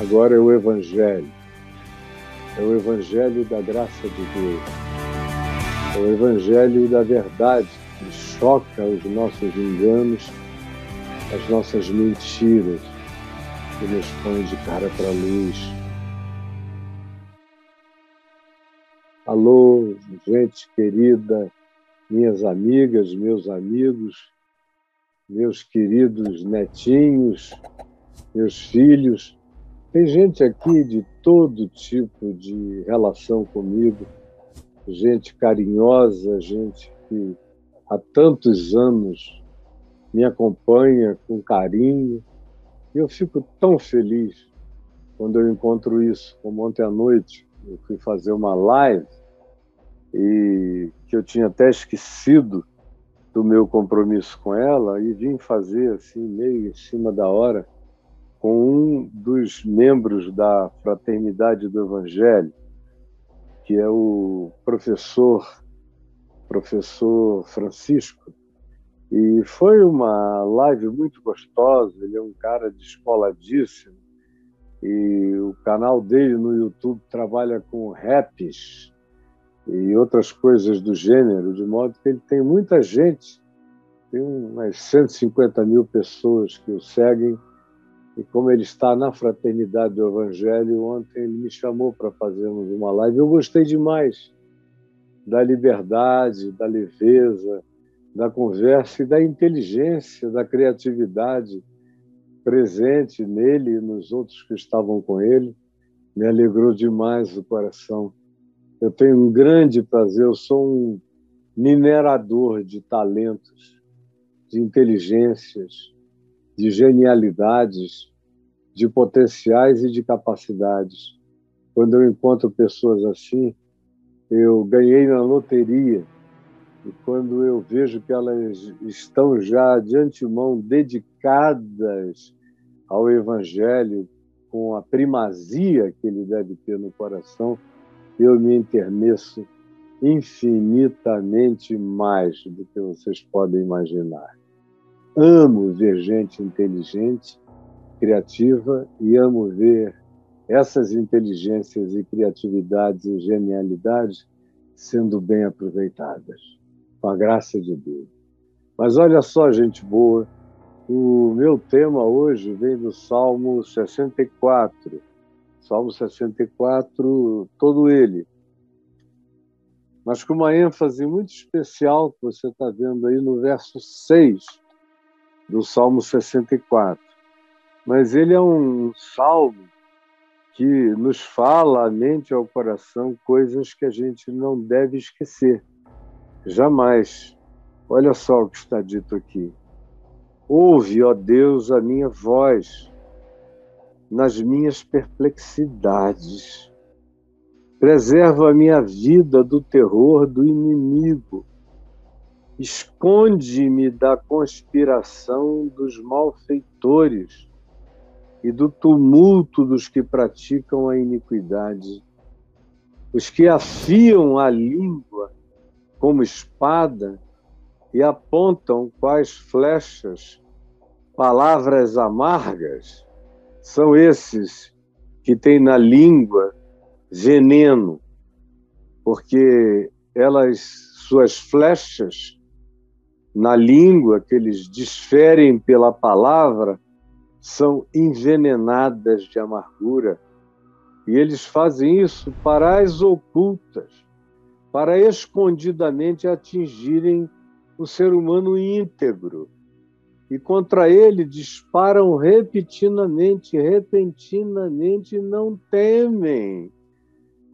Agora é o Evangelho. É o Evangelho da graça de Deus. É o Evangelho da verdade que choca os nossos enganos, as nossas mentiras, que nos põe de cara para a luz. Alô, gente querida, minhas amigas, meus amigos, meus queridos netinhos, meus filhos. Tem gente aqui de todo tipo de relação comigo, gente carinhosa, gente que há tantos anos me acompanha com carinho. E eu fico tão feliz quando eu encontro isso, como ontem à noite eu fui fazer uma live e que eu tinha até esquecido do meu compromisso com ela e vim fazer assim meio em cima da hora com um dos membros da Fraternidade do Evangelho, que é o professor professor Francisco. E foi uma live muito gostosa, ele é um cara descoladíssimo e o canal dele no YouTube trabalha com raps e outras coisas do gênero, de modo que ele tem muita gente, tem umas 150 mil pessoas que o seguem, e como ele está na Fraternidade do Evangelho, ontem ele me chamou para fazermos uma live. Eu gostei demais da liberdade, da leveza, da conversa e da inteligência, da criatividade presente nele e nos outros que estavam com ele. Me alegrou demais o coração eu tenho um grande prazer, eu sou um minerador de talentos, de inteligências, de genialidades, de potenciais e de capacidades. Quando eu encontro pessoas assim, eu ganhei na loteria. E quando eu vejo que elas estão já de antemão dedicadas ao Evangelho, com a primazia que ele deve ter no coração, eu me enterneço infinitamente mais do que vocês podem imaginar. Amo ver gente inteligente, criativa e amo ver essas inteligências e criatividades e genialidades sendo bem aproveitadas, com a graça de Deus. Mas olha só, gente boa, o meu tema hoje vem do Salmo 64 Salmo 64, todo ele. Mas com uma ênfase muito especial que você está vendo aí no verso 6 do Salmo 64. Mas ele é um salmo que nos fala à mente e ao coração coisas que a gente não deve esquecer. Jamais. Olha só o que está dito aqui. Ouve, ó Deus, a minha voz nas minhas perplexidades. Preserva a minha vida do terror do inimigo. Esconde-me da conspiração dos malfeitores e do tumulto dos que praticam a iniquidade. Os que afiam a língua como espada e apontam quais flechas palavras amargas são esses que têm na língua veneno, porque elas, suas flechas na língua que eles desferem pela palavra, são envenenadas de amargura. E eles fazem isso para as ocultas, para escondidamente atingirem o ser humano íntegro e contra ele disparam repentinamente, repentinamente, não temem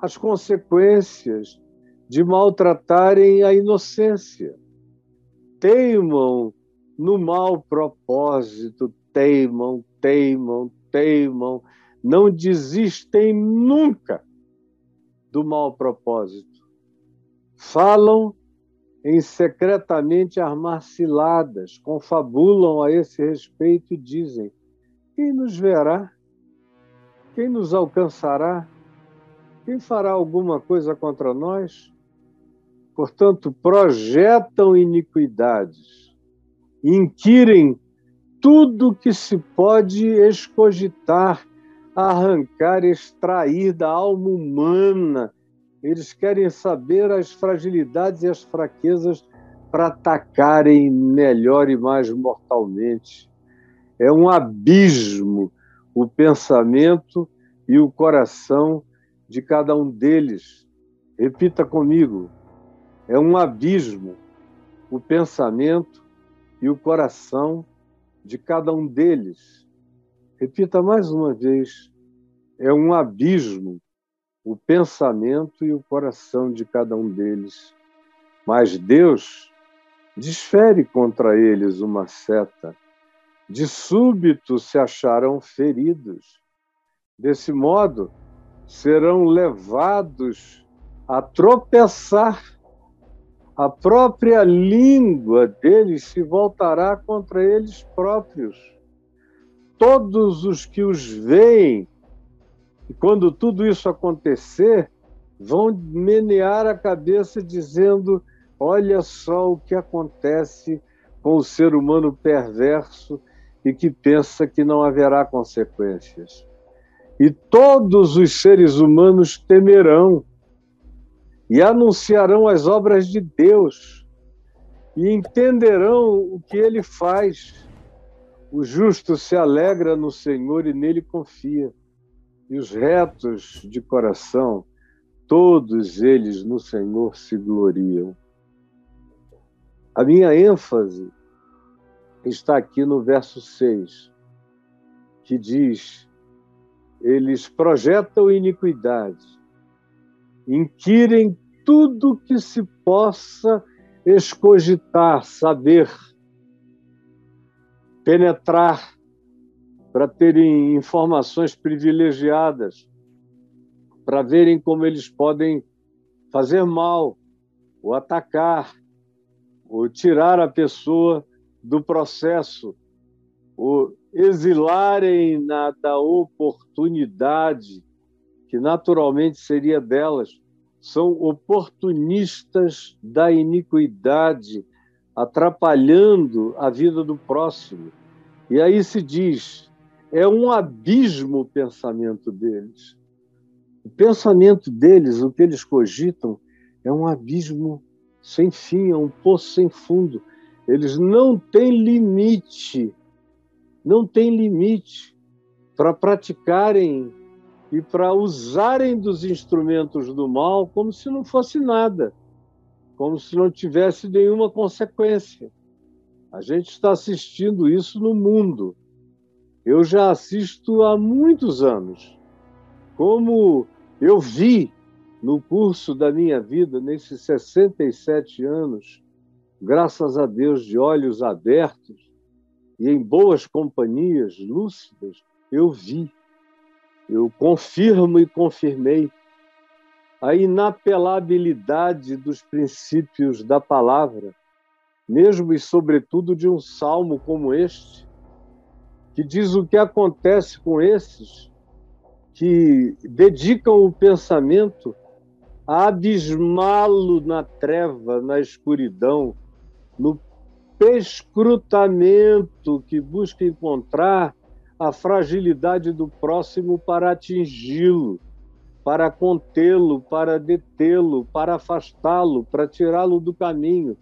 as consequências de maltratarem a inocência. Teimam no mau propósito, teimam, teimam, teimam, não desistem nunca do mau propósito. Falam em secretamente armar ciladas, confabulam a esse respeito e dizem: quem nos verá? Quem nos alcançará? Quem fará alguma coisa contra nós? Portanto, projetam iniquidades, inquirem tudo que se pode escogitar arrancar, extrair da alma humana. Eles querem saber as fragilidades e as fraquezas para atacarem melhor e mais mortalmente. É um abismo o pensamento e o coração de cada um deles. Repita comigo: é um abismo o pensamento e o coração de cada um deles. Repita mais uma vez: é um abismo o pensamento e o coração de cada um deles. Mas Deus desfere contra eles uma seta. De súbito se acharão feridos. Desse modo, serão levados a tropeçar. A própria língua deles se voltará contra eles próprios. Todos os que os veem, e quando tudo isso acontecer, vão menear a cabeça dizendo: Olha só o que acontece com o ser humano perverso e que pensa que não haverá consequências. E todos os seres humanos temerão e anunciarão as obras de Deus e entenderão o que ele faz. O justo se alegra no Senhor e nele confia. E os retos de coração, todos eles no Senhor se gloriam. A minha ênfase está aqui no verso 6, que diz: Eles projetam iniquidade, inquirem tudo que se possa escogitar, saber, penetrar, para terem informações privilegiadas, para verem como eles podem fazer mal, ou atacar, ou tirar a pessoa do processo, o exilarem na, da oportunidade que naturalmente seria delas, são oportunistas da iniquidade, atrapalhando a vida do próximo. E aí se diz, é um abismo o pensamento deles. O pensamento deles, o que eles cogitam, é um abismo sem fim, é um poço sem fundo. Eles não têm limite, não têm limite para praticarem e para usarem dos instrumentos do mal como se não fosse nada, como se não tivesse nenhuma consequência. A gente está assistindo isso no mundo. Eu já assisto há muitos anos. Como eu vi no curso da minha vida, nesses 67 anos, graças a Deus, de olhos abertos e em boas companhias lúcidas, eu vi, eu confirmo e confirmei a inapelabilidade dos princípios da palavra, mesmo e sobretudo de um salmo como este, que diz o que acontece com esses que dedicam o pensamento a abismá-lo na treva, na escuridão, no perscrutamento que busca encontrar a fragilidade do próximo para atingi-lo, para contê-lo, para detê-lo, para afastá-lo, para tirá-lo do caminho,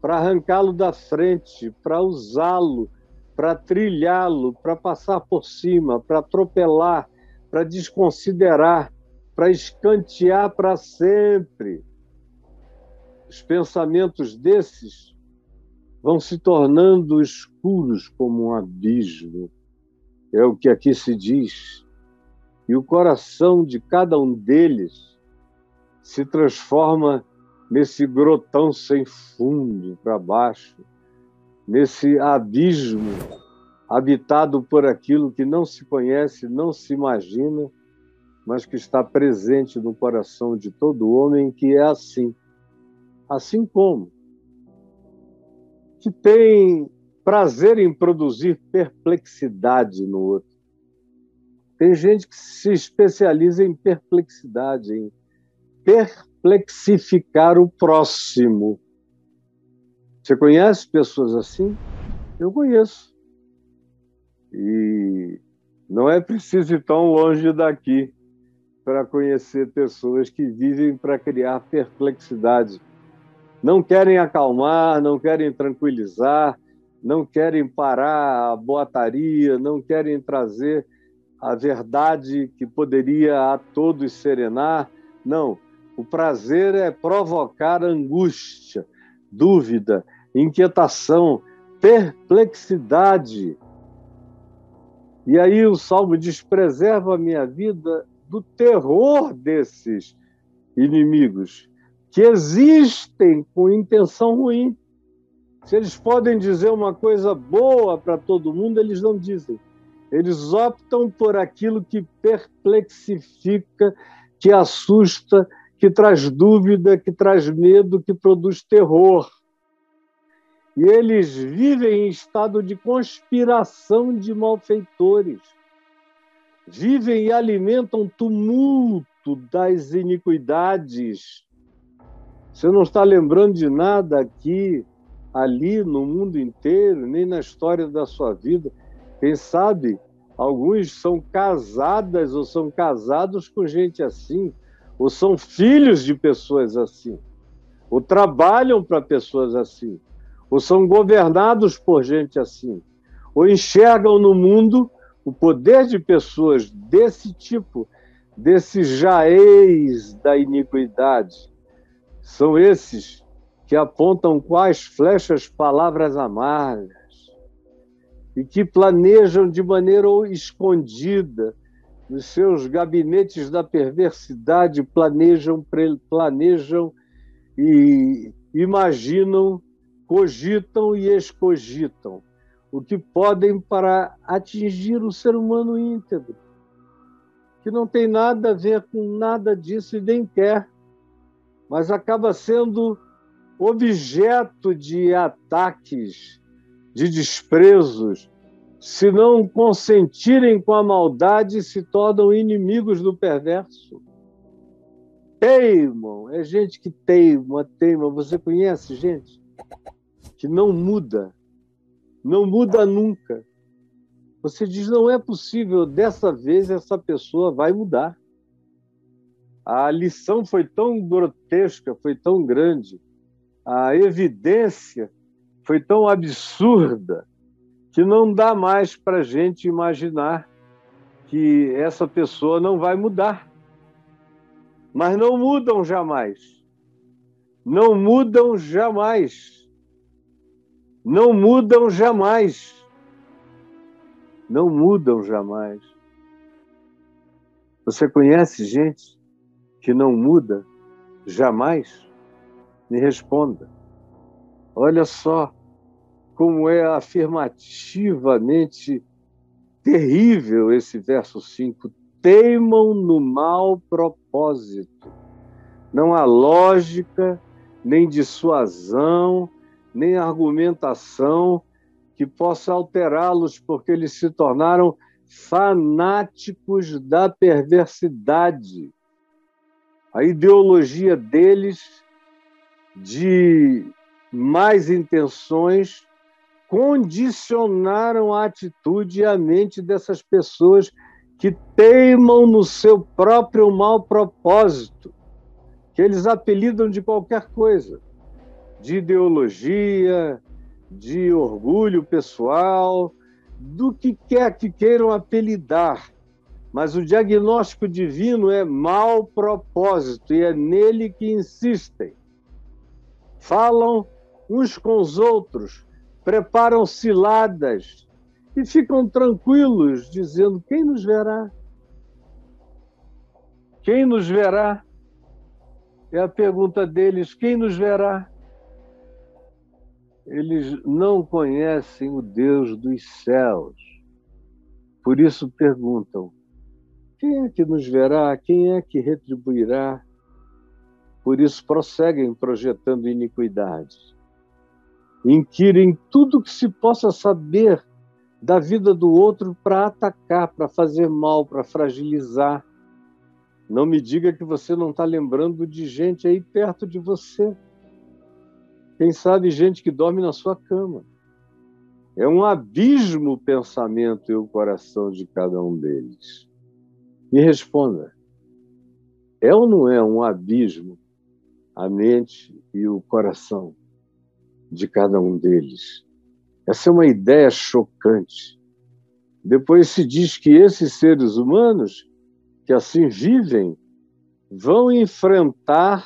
para arrancá-lo da frente, para usá-lo, para trilhá-lo, para passar por cima, para atropelar, para desconsiderar, para escantear para sempre. Os pensamentos desses vão se tornando escuros como um abismo. É o que aqui se diz. E o coração de cada um deles se transforma nesse grotão sem fundo para baixo, nesse abismo habitado por aquilo que não se conhece, não se imagina mas que está presente no coração de todo homem que é assim. Assim como que tem prazer em produzir perplexidade no outro. Tem gente que se especializa em perplexidade, em perplexificar o próximo. Você conhece pessoas assim? Eu conheço. E Não é preciso ir tão longe daqui para conhecer pessoas que vivem para criar perplexidade. Não querem acalmar, não querem tranquilizar, não querem parar a boataria, não querem trazer a verdade que poderia a todos serenar. Não, o prazer é provocar angústia, dúvida, inquietação, perplexidade. E aí o salmo diz: preserva a minha vida do terror desses inimigos que existem com intenção ruim. Se eles podem dizer uma coisa boa para todo mundo, eles não dizem. Eles optam por aquilo que perplexifica, que assusta, que traz dúvida, que traz medo, que produz terror. E eles vivem em estado de conspiração de malfeitores. Vivem e alimentam tumulto das iniquidades. Você não está lembrando de nada aqui ali no mundo inteiro, nem na história da sua vida. Quem sabe alguns são casadas ou são casados com gente assim, ou são filhos de pessoas assim, ou trabalham para pessoas assim, ou são governados por gente assim, ou enxergam no mundo o poder de pessoas desse tipo, desses jaeis da iniquidade. São esses que apontam quais flechas palavras amargas e que planejam de maneira escondida nos seus gabinetes da perversidade planejam planejam e imaginam cogitam e excogitam o que podem para atingir o ser humano íntegro que não tem nada a ver com nada disso e nem quer mas acaba sendo objeto de ataques, de desprezos, se não consentirem com a maldade, se tornam inimigos do perverso. Teimam, é gente que teima, teima. Você conhece gente que não muda, não muda nunca. Você diz, não é possível, dessa vez essa pessoa vai mudar. A lição foi tão grotesca, foi tão grande, a evidência foi tão absurda que não dá mais para a gente imaginar que essa pessoa não vai mudar. Mas não mudam jamais. Não mudam jamais. Não mudam jamais. Não mudam jamais. Você conhece gente que não muda jamais? Me responda. Olha só como é afirmativamente terrível esse verso 5. Teimam no mau propósito. Não há lógica, nem dissuasão, nem argumentação que possa alterá-los, porque eles se tornaram fanáticos da perversidade. A ideologia deles de mais intenções condicionaram a atitude e a mente dessas pessoas que teimam no seu próprio mau propósito, que eles apelidam de qualquer coisa, de ideologia, de orgulho pessoal, do que quer que queiram apelidar. Mas o diagnóstico divino é mau propósito e é nele que insistem falam uns com os outros, preparam ciladas e ficam tranquilos, dizendo: quem nos verá? Quem nos verá? É a pergunta deles: quem nos verá? Eles não conhecem o Deus dos céus. Por isso perguntam: quem é que nos verá? Quem é que retribuirá? Por isso prosseguem projetando iniquidades. Inquirem tudo que se possa saber da vida do outro para atacar, para fazer mal, para fragilizar. Não me diga que você não está lembrando de gente aí perto de você. Quem sabe gente que dorme na sua cama. É um abismo o pensamento e o coração de cada um deles. Me responda: é ou não é um abismo a mente e o coração de cada um deles? Essa é uma ideia chocante. Depois se diz que esses seres humanos que assim vivem vão enfrentar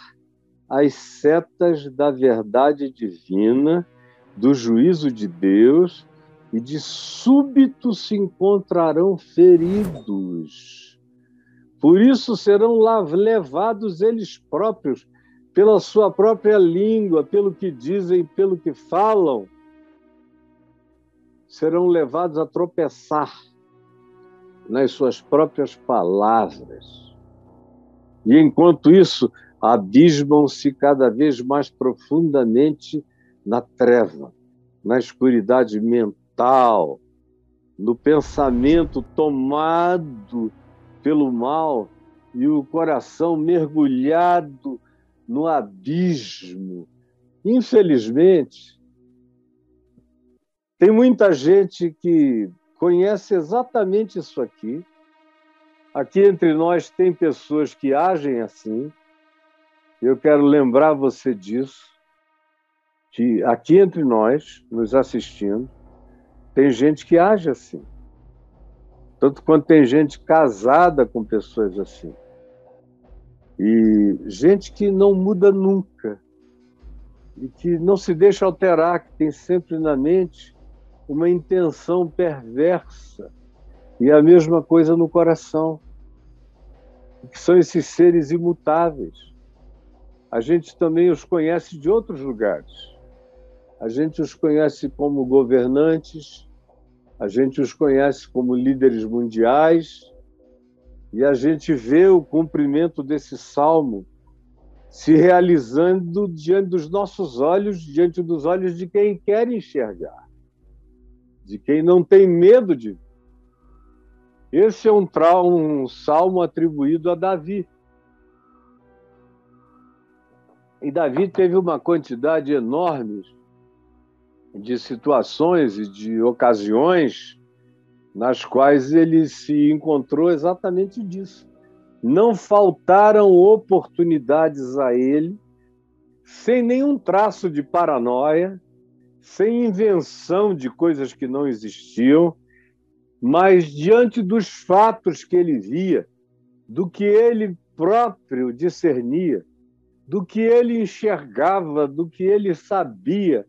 as setas da verdade divina, do juízo de Deus, e de súbito se encontrarão feridos. Por isso serão levados eles próprios, pela sua própria língua, pelo que dizem, pelo que falam, serão levados a tropeçar nas suas próprias palavras. E enquanto isso, abismam-se cada vez mais profundamente na treva, na escuridade mental, no pensamento tomado pelo mal e o coração mergulhado no abismo. Infelizmente, tem muita gente que conhece exatamente isso aqui. Aqui entre nós tem pessoas que agem assim. Eu quero lembrar você disso, que aqui entre nós, nos assistindo, tem gente que age assim. Tanto quanto tem gente casada com pessoas assim. E gente que não muda nunca. E que não se deixa alterar, que tem sempre na mente uma intenção perversa. E a mesma coisa no coração, que são esses seres imutáveis. A gente também os conhece de outros lugares. A gente os conhece como governantes, a gente os conhece como líderes mundiais, e a gente vê o cumprimento desse salmo se realizando diante dos nossos olhos, diante dos olhos de quem quer enxergar de quem não tem medo de. Esse é um, um salmo atribuído a Davi. E Davi teve uma quantidade enorme de situações e de ocasiões nas quais ele se encontrou exatamente disso. Não faltaram oportunidades a ele, sem nenhum traço de paranoia, sem invenção de coisas que não existiam, mas diante dos fatos que ele via, do que ele próprio discernia, do que ele enxergava, do que ele sabia,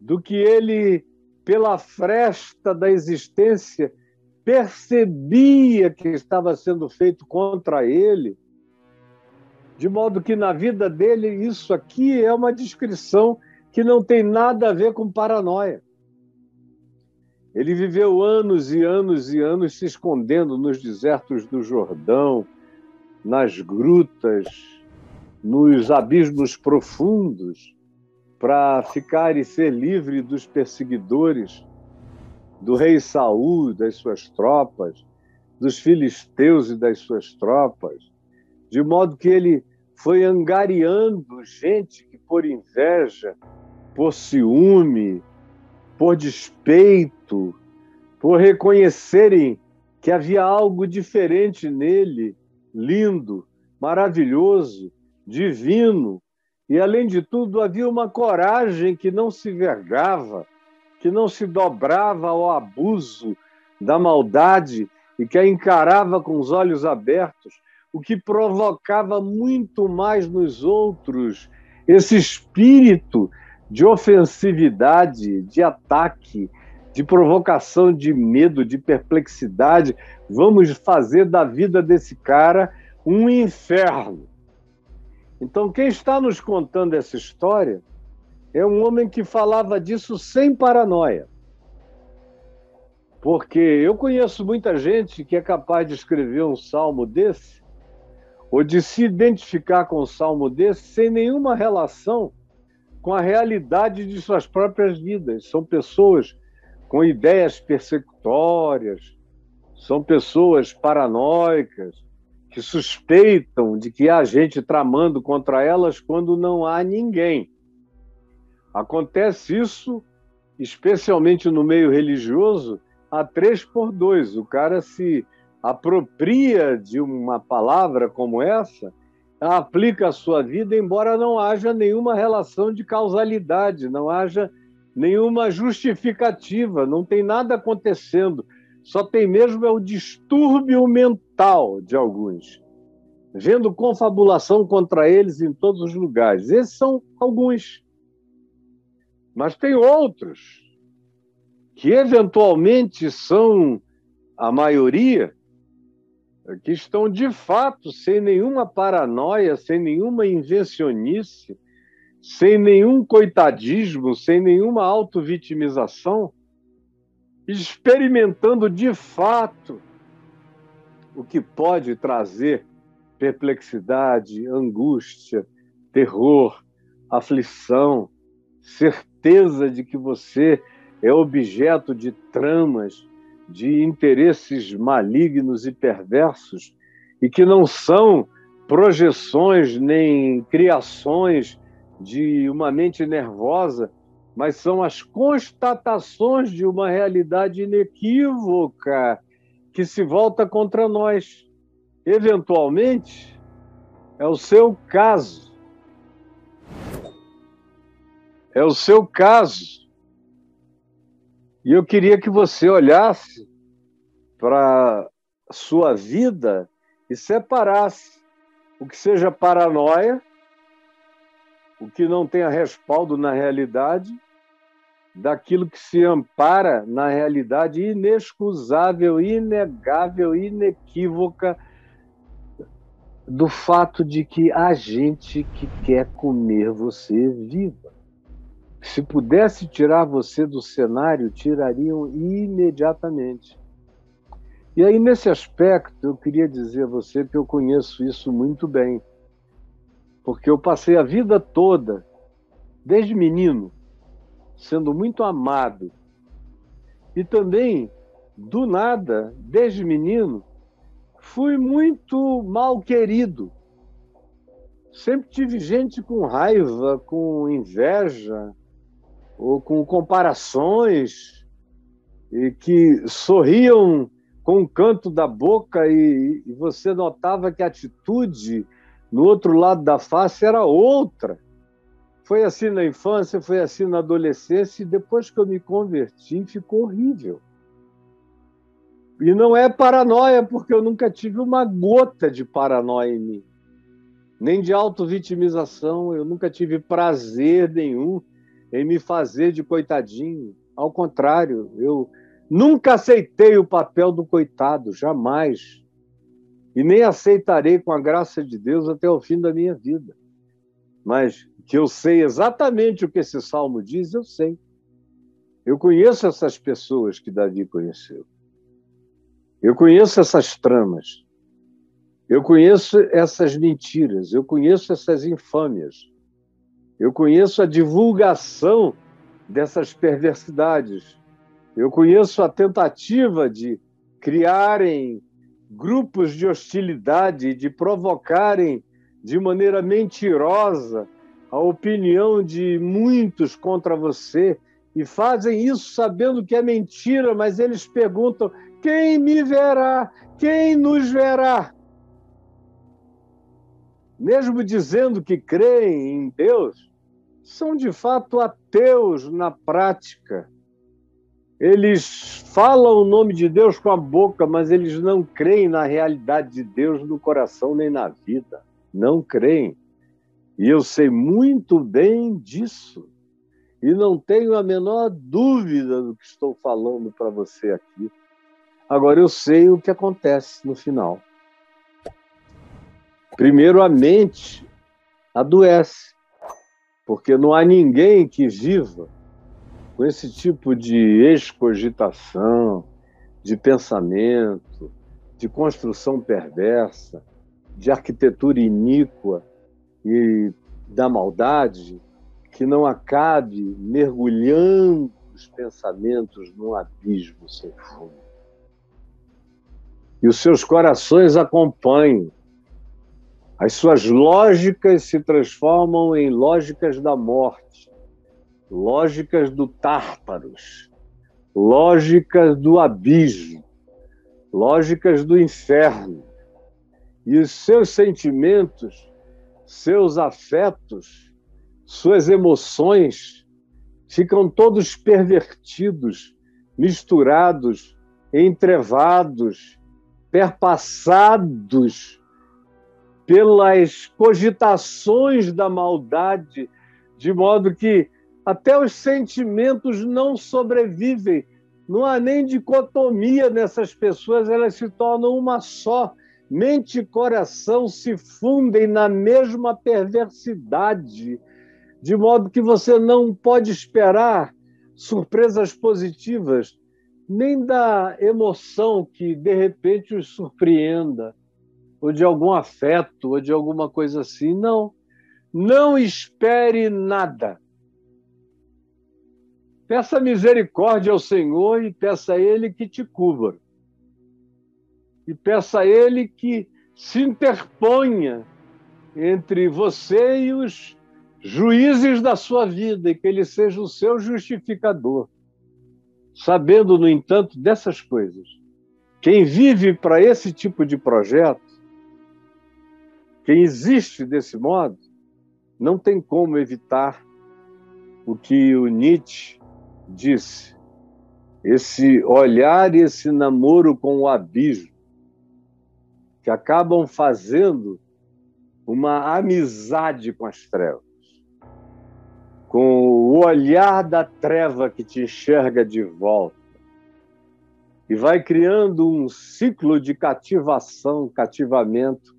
do que ele, pela fresta da existência, percebia que estava sendo feito contra ele, de modo que na vida dele isso aqui é uma descrição que não tem nada a ver com paranoia. Ele viveu anos e anos e anos se escondendo nos desertos do Jordão, nas grutas, nos abismos profundos, para ficar e ser livre dos perseguidores, do rei Saul, das suas tropas, dos filisteus e das suas tropas, de modo que ele foi angariando gente que, por inveja, por ciúme, por despeito, por reconhecerem que havia algo diferente nele, lindo, maravilhoso, divino, e além de tudo havia uma coragem que não se vergava, que não se dobrava ao abuso da maldade e que a encarava com os olhos abertos, o que provocava muito mais nos outros esse espírito de ofensividade, de ataque, de provocação de medo, de perplexidade. Vamos fazer da vida desse cara um inferno. Então, quem está nos contando essa história é um homem que falava disso sem paranoia. Porque eu conheço muita gente que é capaz de escrever um salmo desse, ou de se identificar com um salmo desse, sem nenhuma relação com a realidade de suas próprias vidas. São pessoas com ideias persecutórias, são pessoas paranoicas, que suspeitam de que há gente tramando contra elas quando não há ninguém. Acontece isso especialmente no meio religioso, a três por dois. O cara se apropria de uma palavra como essa, aplica a sua vida, embora não haja nenhuma relação de causalidade, não haja nenhuma justificativa, não tem nada acontecendo. Só tem mesmo é o distúrbio mental de alguns, vendo confabulação contra eles em todos os lugares. Esses são alguns. Mas tem outros que eventualmente são a maioria, que estão de fato sem nenhuma paranoia, sem nenhuma invencionice, sem nenhum coitadismo, sem nenhuma autovitimização, experimentando de fato o que pode trazer perplexidade, angústia, terror, aflição, certeza de que você é objeto de tramas, de interesses malignos e perversos e que não são projeções nem criações de uma mente nervosa, mas são as constatações de uma realidade inequívoca que se volta contra nós. Eventualmente, é o seu caso. É o seu caso. E eu queria que você olhasse para sua vida e separasse o que seja paranoia o que não tenha respaldo na realidade, daquilo que se ampara na realidade inexcusável, inegável, inequívoca do fato de que há gente que quer comer você viva. Se pudesse tirar você do cenário, tirariam imediatamente. E aí, nesse aspecto, eu queria dizer a você que eu conheço isso muito bem porque eu passei a vida toda, desde menino, sendo muito amado. E também, do nada, desde menino, fui muito mal querido. Sempre tive gente com raiva, com inveja, ou com comparações, e que sorriam com o canto da boca e, e você notava que a atitude no outro lado da face era outra. Foi assim na infância, foi assim na adolescência, e depois que eu me converti, ficou horrível. E não é paranoia, porque eu nunca tive uma gota de paranoia em mim, nem de auto-vitimização, eu nunca tive prazer nenhum em me fazer de coitadinho. Ao contrário, eu nunca aceitei o papel do coitado, jamais e nem aceitarei com a graça de Deus até o fim da minha vida. Mas que eu sei exatamente o que esse salmo diz, eu sei. Eu conheço essas pessoas que Davi conheceu. Eu conheço essas tramas. Eu conheço essas mentiras. Eu conheço essas infâmias. Eu conheço a divulgação dessas perversidades. Eu conheço a tentativa de criarem grupos de hostilidade, de provocarem de maneira mentirosa a opinião de muitos contra você e fazem isso sabendo que é mentira, mas eles perguntam: quem me verá? Quem nos verá? Mesmo dizendo que creem em Deus, são de fato ateus na prática eles falam o nome de Deus com a boca, mas eles não creem na realidade de Deus no coração nem na vida. Não creem. E eu sei muito bem disso. E não tenho a menor dúvida do que estou falando para você aqui. Agora eu sei o que acontece no final. Primeiro, a mente adoece, porque não há ninguém que viva com esse tipo de excogitação, de pensamento, de construção perversa, de arquitetura iníqua e da maldade, que não acabe mergulhando os pensamentos num abismo sem fundo. E os seus corações acompanham. As suas lógicas se transformam em lógicas da morte lógicas do Tártaros, lógicas do abismo, lógicas do inferno. E os seus sentimentos, seus afetos, suas emoções ficam todos pervertidos, misturados, entrevados, perpassados pelas cogitações da maldade, de modo que até os sentimentos não sobrevivem. Não há nem dicotomia nessas pessoas, elas se tornam uma só. Mente e coração se fundem na mesma perversidade, de modo que você não pode esperar surpresas positivas, nem da emoção que de repente os surpreenda, ou de algum afeto, ou de alguma coisa assim. Não. Não espere nada. Peça misericórdia ao Senhor e peça a Ele que te cubra. E peça a Ele que se interponha entre você e os juízes da sua vida e que Ele seja o seu justificador. Sabendo, no entanto, dessas coisas. Quem vive para esse tipo de projeto, quem existe desse modo, não tem como evitar o que o Nietzsche disse, esse olhar e esse namoro com o abismo, que acabam fazendo uma amizade com as trevas, com o olhar da treva que te enxerga de volta, e vai criando um ciclo de cativação, cativamento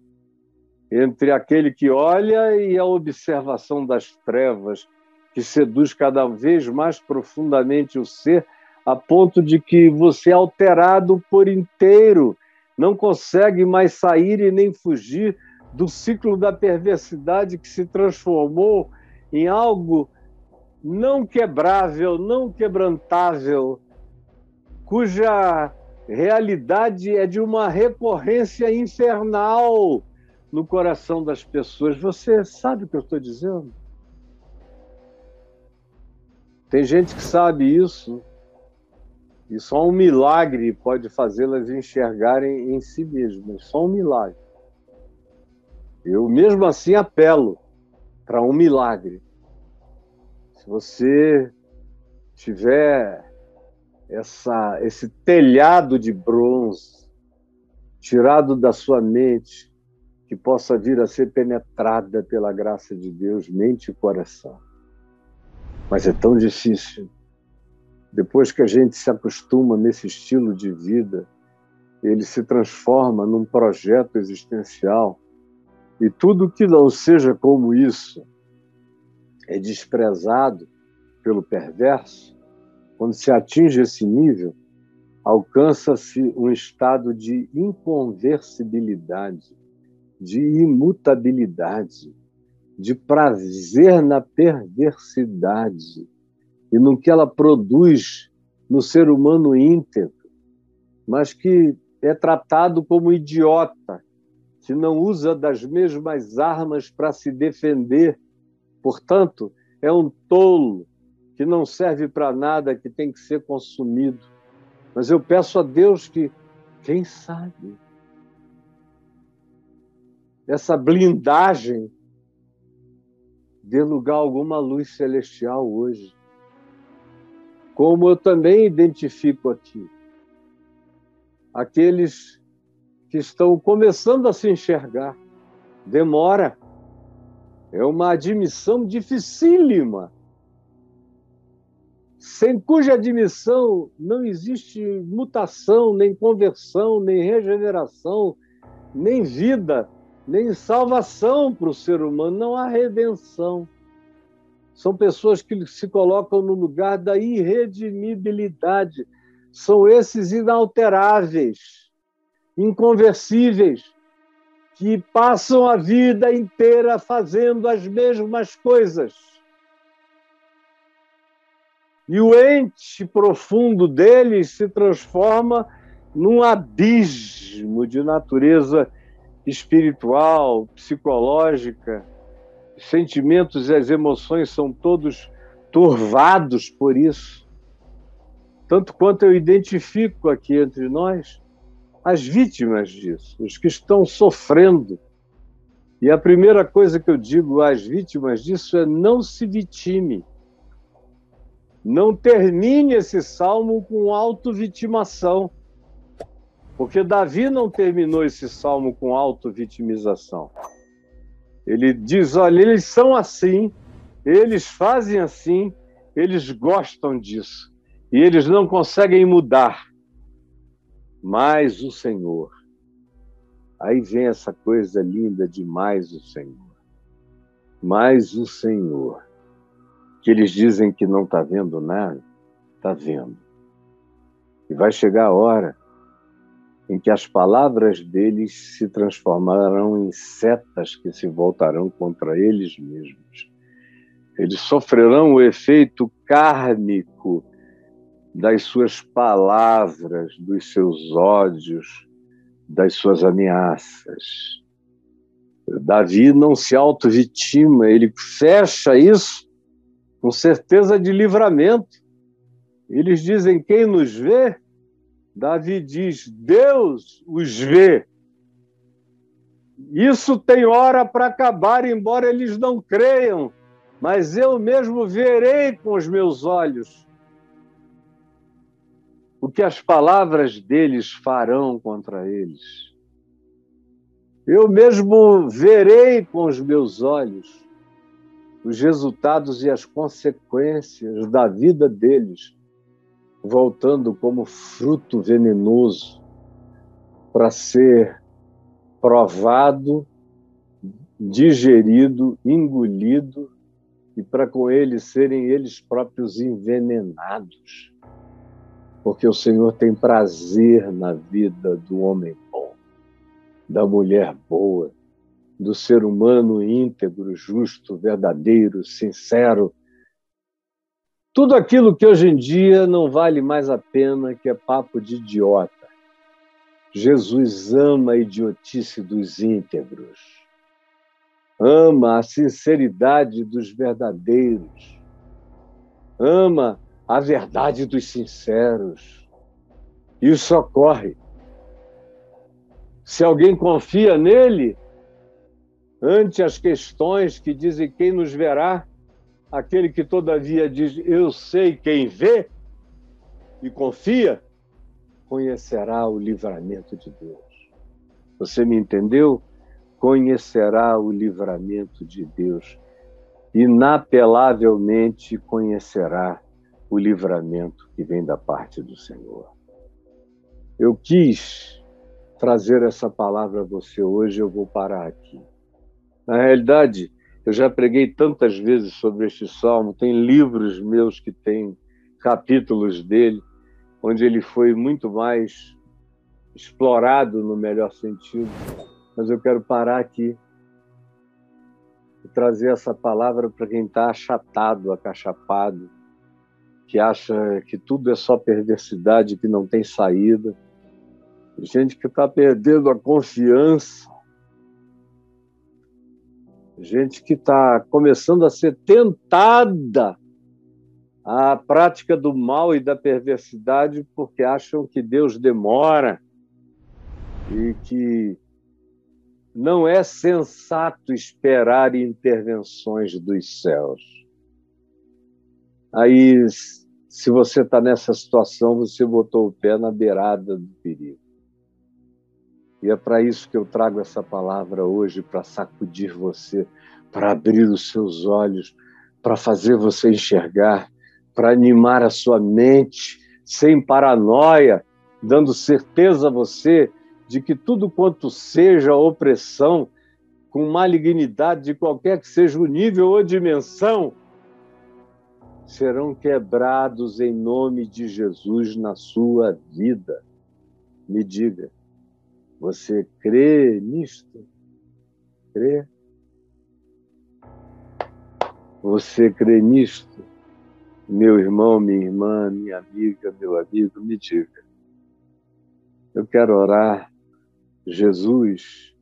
entre aquele que olha e a observação das trevas que seduz cada vez mais profundamente o ser, a ponto de que você é alterado por inteiro, não consegue mais sair e nem fugir do ciclo da perversidade que se transformou em algo não quebrável, não quebrantável, cuja realidade é de uma recorrência infernal no coração das pessoas. Você sabe o que eu estou dizendo? Tem gente que sabe isso e só um milagre pode fazê-las enxergarem em si mesmas. Só um milagre. Eu mesmo assim apelo para um milagre. Se você tiver essa, esse telhado de bronze tirado da sua mente, que possa vir a ser penetrada pela graça de Deus, mente e coração. Mas é tão difícil. Depois que a gente se acostuma nesse estilo de vida, ele se transforma num projeto existencial. E tudo que não seja como isso é desprezado pelo perverso. Quando se atinge esse nível, alcança-se um estado de inconversibilidade, de imutabilidade de prazer na perversidade e no que ela produz no ser humano íntegro, mas que é tratado como idiota, que não usa das mesmas armas para se defender. Portanto, é um tolo que não serve para nada, que tem que ser consumido. Mas eu peço a Deus que, quem sabe, essa blindagem dê lugar a alguma luz celestial hoje. Como eu também identifico aqui aqueles que estão começando a se enxergar. Demora. É uma admissão dificílima, sem cuja admissão não existe mutação, nem conversão, nem regeneração, nem vida nem salvação para o ser humano, não há redenção. São pessoas que se colocam no lugar da irredimibilidade. São esses inalteráveis, inconversíveis, que passam a vida inteira fazendo as mesmas coisas. E o ente profundo deles se transforma num abismo de natureza espiritual, psicológica, sentimentos e as emoções são todos turvados por isso. Tanto quanto eu identifico aqui entre nós as vítimas disso, os que estão sofrendo. E a primeira coisa que eu digo às vítimas disso é não se vitime. Não termine esse salmo com auto-vitimação. Porque Davi não terminou esse salmo com auto-vitimização. Ele diz: olha, eles são assim, eles fazem assim, eles gostam disso e eles não conseguem mudar. Mas o Senhor. Aí vem essa coisa linda de mais o Senhor. Mais o Senhor. Que eles dizem que não está vendo nada, está vendo. E vai chegar a hora em que as palavras deles se transformarão em setas que se voltarão contra eles mesmos. Eles sofrerão o efeito kármico das suas palavras, dos seus ódios, das suas ameaças. Davi não se auto-vitima, ele fecha isso com certeza de livramento. Eles dizem: quem nos vê Davi diz: Deus os vê. Isso tem hora para acabar, embora eles não creiam, mas eu mesmo verei com os meus olhos o que as palavras deles farão contra eles. Eu mesmo verei com os meus olhos os resultados e as consequências da vida deles voltando como fruto venenoso para ser provado, digerido, engolido e para com ele serem eles próprios envenenados. Porque o Senhor tem prazer na vida do homem bom, da mulher boa, do ser humano íntegro, justo, verdadeiro, sincero, tudo aquilo que hoje em dia não vale mais a pena, que é papo de idiota. Jesus ama a idiotice dos íntegros, ama a sinceridade dos verdadeiros, ama a verdade dos sinceros. Isso ocorre. Se alguém confia nele, ante as questões que dizem quem nos verá, aquele que todavia diz eu sei quem vê e confia, conhecerá o livramento de Deus. Você me entendeu? Conhecerá o livramento de Deus. Inapelavelmente conhecerá o livramento que vem da parte do Senhor. Eu quis trazer essa palavra a você hoje, eu vou parar aqui. Na realidade, eu já preguei tantas vezes sobre este salmo, tem livros meus que têm capítulos dele, onde ele foi muito mais explorado no melhor sentido. Mas eu quero parar aqui e trazer essa palavra para quem está achatado, acachapado, que acha que tudo é só perversidade, que não tem saída. Gente que está perdendo a confiança gente que está começando a ser tentada à prática do mal e da perversidade porque acham que Deus demora e que não é sensato esperar intervenções dos céus. Aí, se você está nessa situação, você botou o pé na beirada do perigo. E é para isso que eu trago essa palavra hoje para sacudir você, para abrir os seus olhos, para fazer você enxergar, para animar a sua mente, sem paranoia, dando certeza a você de que tudo quanto seja opressão, com malignidade de qualquer que seja o nível ou dimensão, serão quebrados em nome de Jesus na sua vida. Me diga, você crê nisto? Crê? Você crê nisto? Meu irmão, minha irmã, minha amiga, meu amigo, me diga. Eu quero orar. Jesus,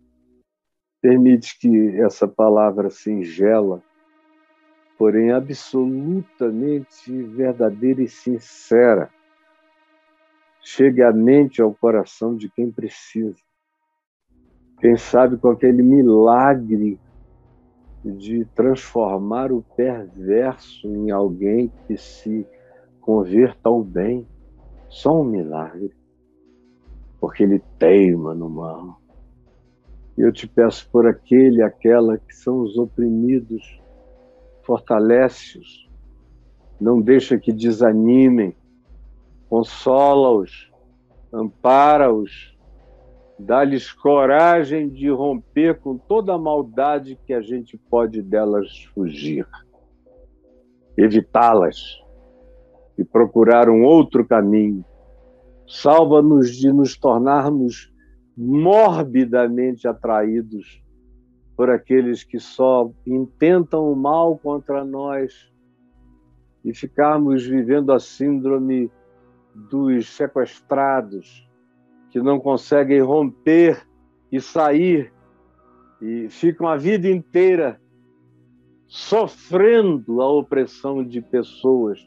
permite que essa palavra singela porém absolutamente verdadeira e sincera, chegue à mente ao coração de quem precisa. Quem sabe com aquele milagre de transformar o perverso em alguém que se converta ao bem. Só um milagre. Porque ele teima no mal. E eu te peço por aquele aquela que são os oprimidos, fortalece-os, não deixa que desanimem, consola-os, ampara-os, dá-lhes coragem de romper com toda a maldade que a gente pode delas fugir, evitá-las e procurar um outro caminho. Salva-nos de nos tornarmos morbidamente atraídos por aqueles que só intentam o mal contra nós e ficarmos vivendo a síndrome dos sequestrados que não conseguem romper e sair e ficam a vida inteira sofrendo a opressão de pessoas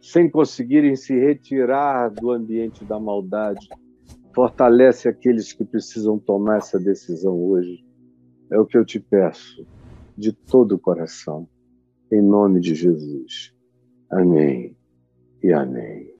sem conseguirem se retirar do ambiente da maldade. Fortalece aqueles que precisam tomar essa decisão hoje. É o que eu te peço, de todo o coração, em nome de Jesus. Amém e amém.